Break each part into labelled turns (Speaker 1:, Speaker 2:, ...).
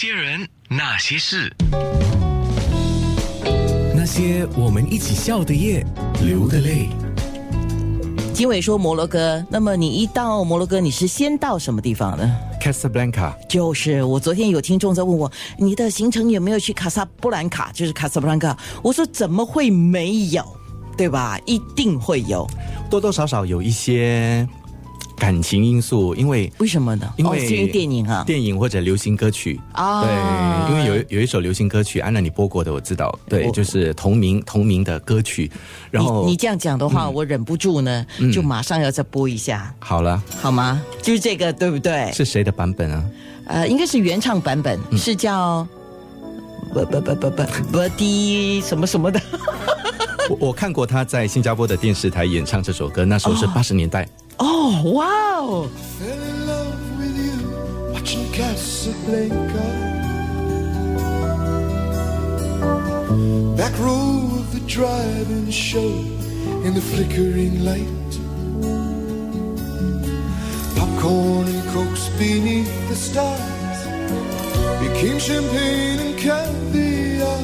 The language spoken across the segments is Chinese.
Speaker 1: 些人，那些事，
Speaker 2: 那些我们一起笑的夜，流的泪。
Speaker 3: 经纬说摩洛哥，那么你一到摩洛哥，你是先到什么地方呢
Speaker 4: ？Casablanca，
Speaker 3: 就是我昨天有听众在问我，你的行程有没有去卡萨布兰卡？就是卡萨布兰卡。我说怎么会没有，对吧？一定会有。
Speaker 4: 多多少少有一些感情因素，因为
Speaker 3: 为什么呢？
Speaker 4: 因为
Speaker 3: 电影啊。
Speaker 4: 电影或者流行歌曲
Speaker 3: 啊
Speaker 4: 对，因为有有一首流行歌曲，安娜你播过的，我知道，对，就是同名同名的歌曲，然后
Speaker 3: 你你这样讲的话，我忍不住呢，就马上要再播一下，
Speaker 4: 好了，
Speaker 3: 好吗？就是这个，对不对？
Speaker 4: 是谁的版本啊？
Speaker 3: 呃，应该是原唱版本，是叫不不不不不不迪什么什么的。
Speaker 4: 我我看过他在新加坡的电视台演唱这首歌，那时候是八十年代。
Speaker 3: 哦，Oh, 哇哦
Speaker 5: ！Fell in love with you watching Casablanca. Back row of the drive-in show in the flickering light. Popcorn and cokes beneath the stars became champagne and caviar.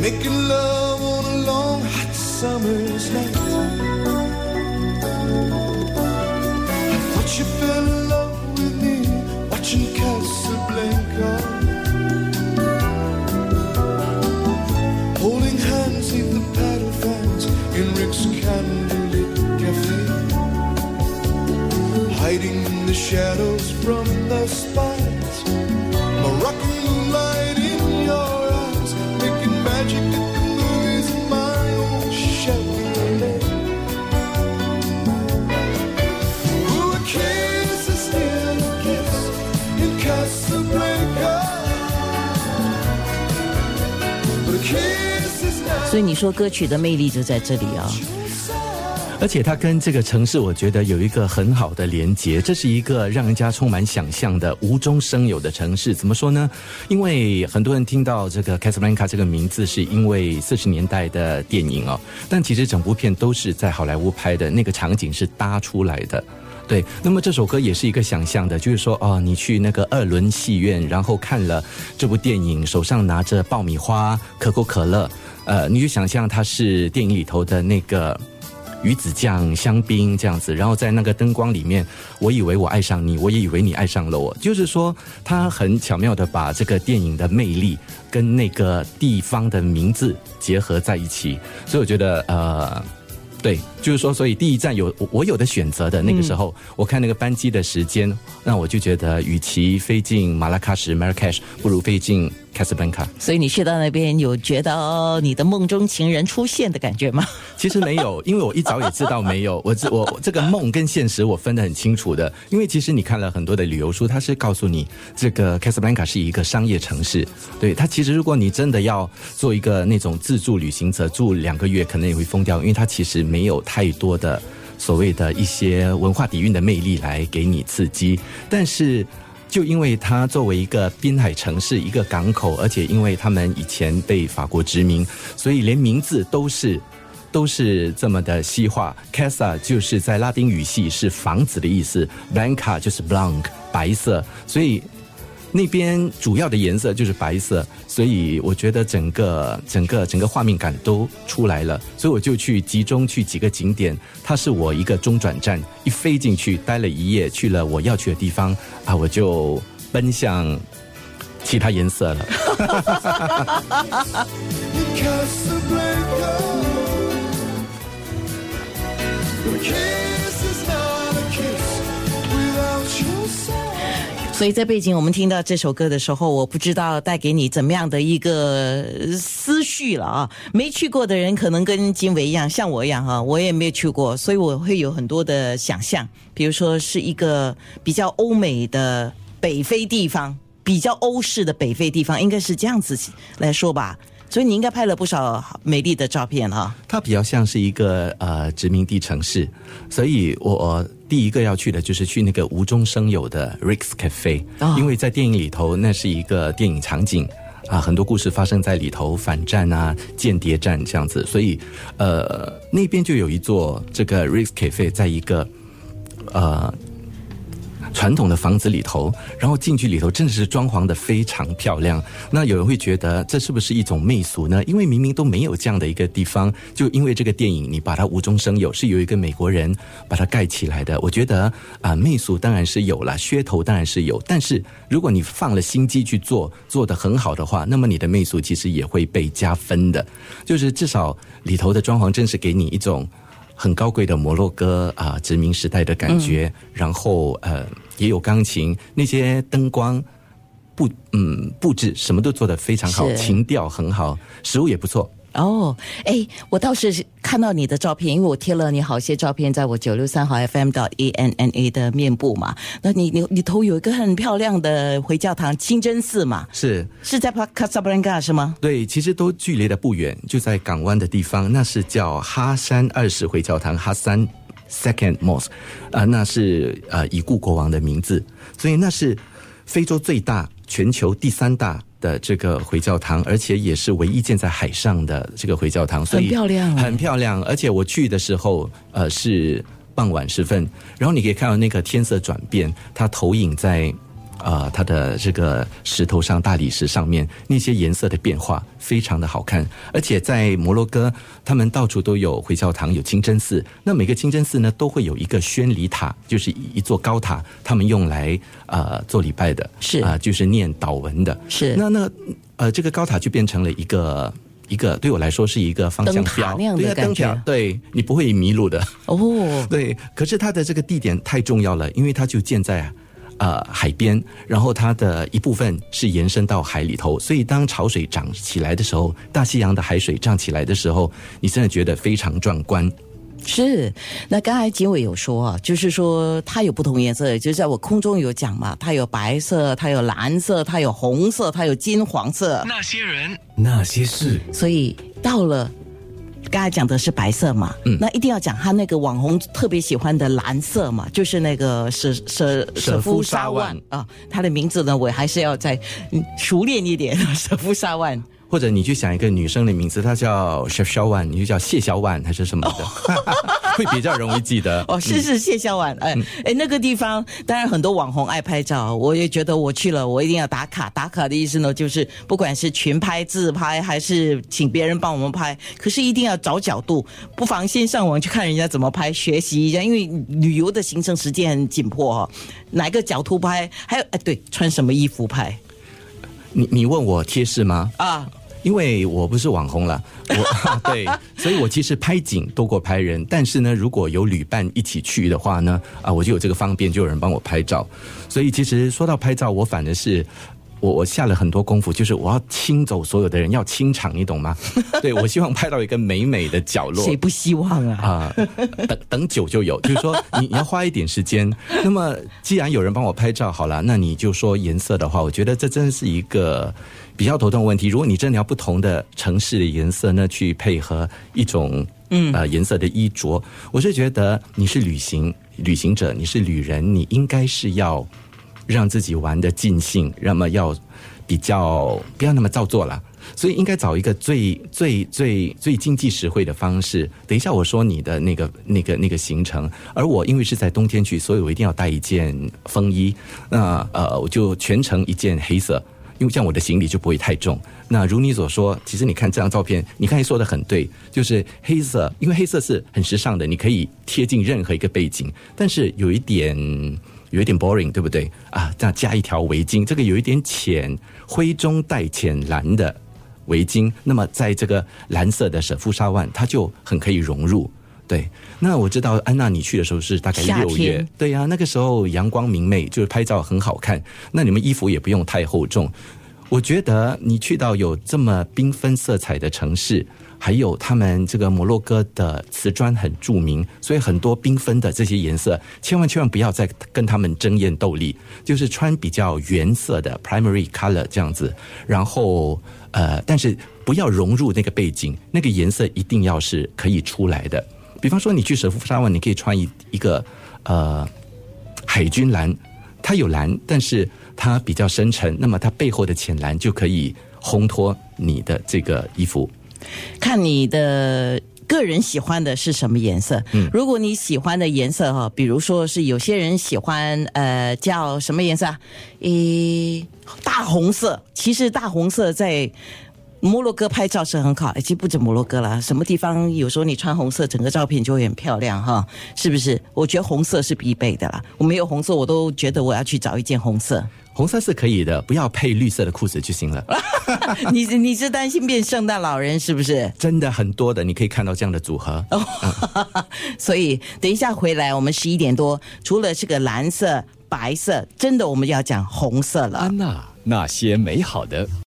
Speaker 5: Making love on a long hot summer's night. You fell in love with me watching Casablanca. Holding hands neath the paddle fans in Rick's candlelit cafe. Hiding in the shadows from the spires. Moroccan moonlight in your eyes. Making magic
Speaker 3: 所以你说歌曲的魅力就在这里啊、
Speaker 4: 而且它跟这个城市，我觉得有一个很好的连接。这是一个让人家充满想象的无中生有的城市。怎么说呢？因为很多人听到这个 Casablanca 这个名字，是因为四十年代的电影哦。但其实整部片都是在好莱坞拍的，那个场景是搭出来的。对，那么这首歌也是一个想象的，就是说，哦，你去那个二轮戏院，然后看了这部电影，手上拿着爆米花、可口可乐，呃，你就想象它是电影里头的那个鱼子酱、香槟这样子，然后在那个灯光里面，我以为我爱上你，我也以为你爱上了我。就是说，他很巧妙的把这个电影的魅力跟那个地方的名字结合在一起，所以我觉得呃。对，就是说，所以第一站有我我有的选择的那个时候，我看那个班机的时间，那我就觉得，与其飞进马拉喀什 （Marrakesh），不如飞进 Casablanca。
Speaker 3: 所以你去到那边有觉得、哦、你的梦中情人出现的感觉吗？
Speaker 4: 其实没有，因为我一早也知道没有。我这我这个梦跟现实我分得很清楚的。因为其实你看了很多的旅游书，它是告诉你这个 Casablanca 是一个商业城市。对它其实如果你真的要做一个那种自助旅行者，住两个月可能也会疯掉，因为它其实没有太多的所谓的一些文化底蕴的魅力来给你刺激，但是。就因为它作为一个滨海城市、一个港口，而且因为他们以前被法国殖民，所以连名字都是都是这么的西化。Casa 就是在拉丁语系是房子的意思，Blanca 就是 blanc 白色，所以那边主要的颜色就是白色，所以我觉得整个整个整个画面感都出来了，所以我就去集中去几个景点，它是我一个中转站，一飞进去待了一夜，去了我要去的地方啊，我就奔向其他颜色了。
Speaker 3: 所以在背景我们听到这首歌的时候，我不知道带给你怎么样的一个思绪了啊！没去过的人可能跟金伟一样，像我一样哈，我也没有去过，所以我会有很多的想象，比如说是一个比较欧美的北非地方，比较欧式的北非地方，应该是这样子来说吧。所以你应该拍了不少美丽的照片哈。
Speaker 4: 它比较像是一个呃殖民地城市，所以我第一个要去的就是去那个无中生有的 Rick's Cafe，、
Speaker 3: 哦
Speaker 4: 因为在电影里头那是一个电影场景。啊，很多故事发生在里头，反战啊、间谍战这样子，所以，呃，那边就有一座这个 Rick's Cafe，在一个呃传统的房子里头，然后进去里头真的是装潢的非常漂亮。那有人会觉得这是不是一种媚俗呢？因为明明都没有这样的一个地方，就因为这个电影你把它无中生有，是有一个美国人把它盖起来的。我觉得啊，媚俗当然是有了，噱头当然是有，但是如果你放了心机去做，做得很好的话，那么你的媚俗其实也会被加分的。就是至少里头的装潢真是给你一种。很高贵的摩洛哥啊、殖民时代的感觉，然后呃也有钢琴，那些灯光布嗯布置什么都做得非常好，情调很好，食物也不错。
Speaker 3: 哦，哎，我倒是看到你的照片，因为我贴了你好些照片在我九六三号 FM 到 E N N A 的面部嘛。那你你你头有一个很漂亮的回教堂清真寺嘛，
Speaker 4: 是
Speaker 3: 是在卡萨布兰卡是吗？
Speaker 4: 对，其实都距离的不远，就在港湾的地方，那是叫哈山二世回教堂，哈山 Second Mosque，啊、那是呃已故国王的名字，所以那是非洲最大、全球第三大的这个回教堂，而且也是唯一建在海上的这个回教堂，所以
Speaker 3: 很漂亮哎
Speaker 4: 很漂亮。而且我去的时候，呃是傍晚时分，然后你可以看到那个天色转变，它投影在。啊、它的这个石头上、大理石上面那些颜色的变化非常的好看，而且在摩洛哥，他们到处都有回教堂、有清真寺。那每个清真寺呢，都会有一个宣礼塔，就是一座高塔，他们用来呃做礼拜的，
Speaker 3: 是
Speaker 4: 啊、就是念祷文的。
Speaker 3: 是
Speaker 4: 那那呃，这个高塔就变成了一个。一个对我来说是一个方向标，
Speaker 3: 那样的
Speaker 4: 对啊，灯塔，对你不会迷路的。
Speaker 3: 哦，
Speaker 4: 对，可是它的这个地点太重要了，因为它就建在呃海边，然后它的一部分是延伸到海里头，所以当潮水涨起来的时候，大西洋的海水涨起来的时候，你真的觉得非常壮观。
Speaker 3: 是，那刚才结尾有说啊，就是说它有不同颜色，就是在我空中有讲嘛，它有白色，它有蓝色，它有红色，它有金黄色，
Speaker 1: 那些人，
Speaker 2: 那些事，
Speaker 3: 所以到了。刚才讲的是白色嘛，
Speaker 4: 嗯。
Speaker 3: 那一定要讲他那个网红特别喜欢的蓝色嘛，就是那个舍舍
Speaker 4: 舍夫沙
Speaker 3: 沙
Speaker 4: 万。
Speaker 3: 啊，他的名字呢，我还是要再嗯熟练一点，舍夫沙万。
Speaker 4: 或者你去想一个女生的名字，她叫 Chef 小婉，你就叫谢小婉还是什么的，会比较容易记得。
Speaker 3: 哦，是是谢小婉，哎哎，那个地方当然很多网红爱拍照，我也觉得我去了，我一定要打卡。打卡的意思呢，就是不管是群拍、自拍，还是请别人帮我们拍，可是一定要找角度，不妨先上网去看人家怎么拍，学习一下，因为旅游的行程时间很紧迫哈、哪个角度拍，还有哎对，穿什么衣服拍
Speaker 4: 你你问我贴士吗？
Speaker 3: 啊？
Speaker 4: 因为我不是网红了，我 对，所以我其实拍景多过拍人。但是呢，如果有旅伴一起去的话呢，啊，我就有这个方便，就有人帮我拍照。所以其实说到拍照，我反而是。我我下了很多功夫，就是我要清走所有的人，要清场，你懂吗？对我希望拍到一个美美的角落。
Speaker 3: 谁不希望啊？
Speaker 4: 啊、等等久就有，就是说你你要花一点时间。那么既然有人帮我拍照，好了，那你就说颜色的话，我觉得这真的是一个比较头痛的问题。如果你真的要不同的城市的颜色呢，去配合一种嗯呃颜色的衣着，我是觉得你是旅行旅行者，你是旅人，你应该是要让自己玩的尽兴，那么要比较不要那么造作了。所以应该找一个最最最最经济实惠的方式。等一下我说你的那个那个那个行程，而我因为是在冬天去，所以我一定要带一件风衣。那呃，我就全程一件黑色。因为这样我的行李就不会太重。那如你所说，其实你看这张照片，你刚才说的很对，就是黑色，因为黑色是很时尚的，你可以贴近任何一个背景，但是有一点有一点 boring，对不对啊？这样加一条围巾，这个有一点浅灰中带浅蓝的围巾，那么在这个蓝色的舍夫沙万，它就很可以融入。对，那我知道安娜你去的时候是大概六月，对呀、那个时候阳光明媚，就是拍照很好看。那你们衣服也不用太厚重。我觉得你去到有这么缤纷色彩的城市，还有他们这个摩洛哥的瓷砖很著名，所以很多缤纷的这些颜色，千万千万不要再跟他们争艳斗丽，就是穿比较原色的 primary color 这样子，然后呃，但是不要融入那个背景，那个颜色一定要是可以出来的。比方说你去舍夫沙万，你可以穿一一个呃海军蓝，它有蓝，但是它比较深沉，那么它背后的浅蓝就可以烘托你的这个衣服。
Speaker 3: 看你的个人喜欢的是什么颜色。嗯，如果你喜欢的颜色哈，比如说是有些人喜欢呃叫什么颜色啊？诶，大红色。其实大红色在。摩洛哥拍照是很好，其实不止摩洛哥啦，什么地方有时候你穿红色，整个照片就会很漂亮哈，是不是？我觉得红色是必备的啦，我没有红色，我都觉得我要去找一件红色。
Speaker 4: 红色是可以的，不要配绿色的裤子就行了。
Speaker 3: 你是你是担心变圣诞老人是不是？
Speaker 4: 真的很多的，你可以看到这样的组合。
Speaker 3: 所以等一下回来，我们十一点多，除了这个蓝色、白色，真的我们要讲红色了。
Speaker 2: 安娜那些美好的。